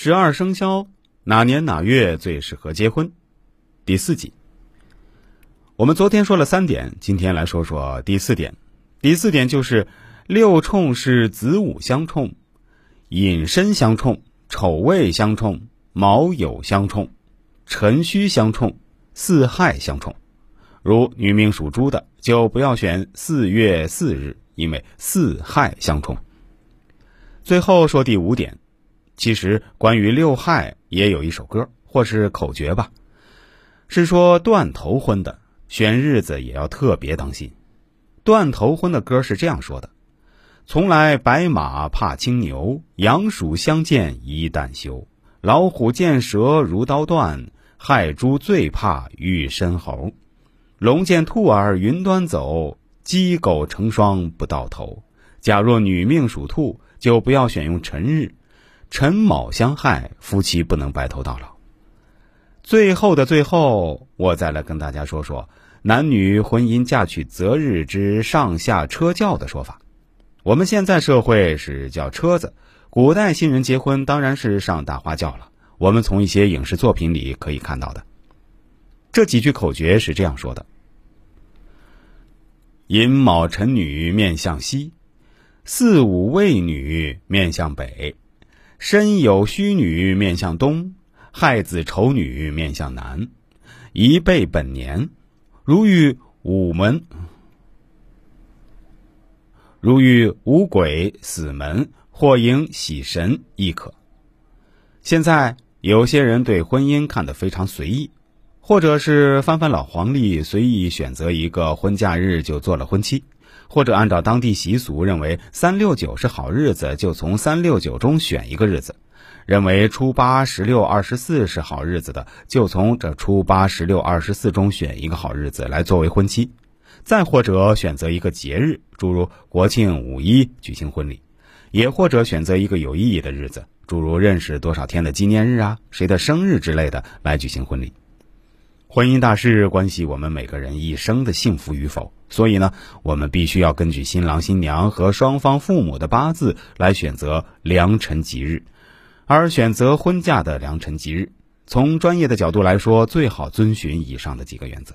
十二生肖哪年哪月最适合结婚？第四集。我们昨天说了三点，今天来说说第四点。第四点就是六冲是子午相冲、寅申相冲、丑未相冲、卯酉相冲、辰戌相冲、巳亥相冲。如女命属猪的，就不要选四月四日，因为巳亥相冲。最后说第五点。其实，关于六害也有一首歌，或是口诀吧，是说断头婚的选日子也要特别当心。断头婚的歌是这样说的：“从来白马怕青牛，羊鼠相见一旦休。老虎见蛇如刀断，害猪最怕遇申猴。龙见兔儿云端走，鸡狗成双不到头。假若女命属兔，就不要选用辰日。”辰卯相害，夫妻不能白头到老。最后的最后，我再来跟大家说说男女婚姻嫁娶择日之上下车轿的说法。我们现在社会是叫车子，古代新人结婚当然是上大花轿了。我们从一些影视作品里可以看到的，这几句口诀是这样说的：寅卯辰女面向西，巳午未女面向北。身有虚女面向东，亥子丑女面向南，一备本年，如遇午门，如遇五鬼死门或迎喜神亦可。现在有些人对婚姻看得非常随意，或者是翻翻老黄历，随意选择一个婚嫁日就做了婚期。或者按照当地习俗，认为三六九是好日子，就从三六九中选一个日子；认为初八、十六、二十四是好日子的，就从这初八、十六、二十四中选一个好日子来作为婚期；再或者选择一个节日，诸如国庆、五一举行婚礼；也或者选择一个有意义的日子，诸如认识多少天的纪念日啊、谁的生日之类的来举行婚礼。婚姻大事关系我们每个人一生的幸福与否，所以呢，我们必须要根据新郎新娘和双方父母的八字来选择良辰吉日。而选择婚嫁的良辰吉日，从专业的角度来说，最好遵循以上的几个原则。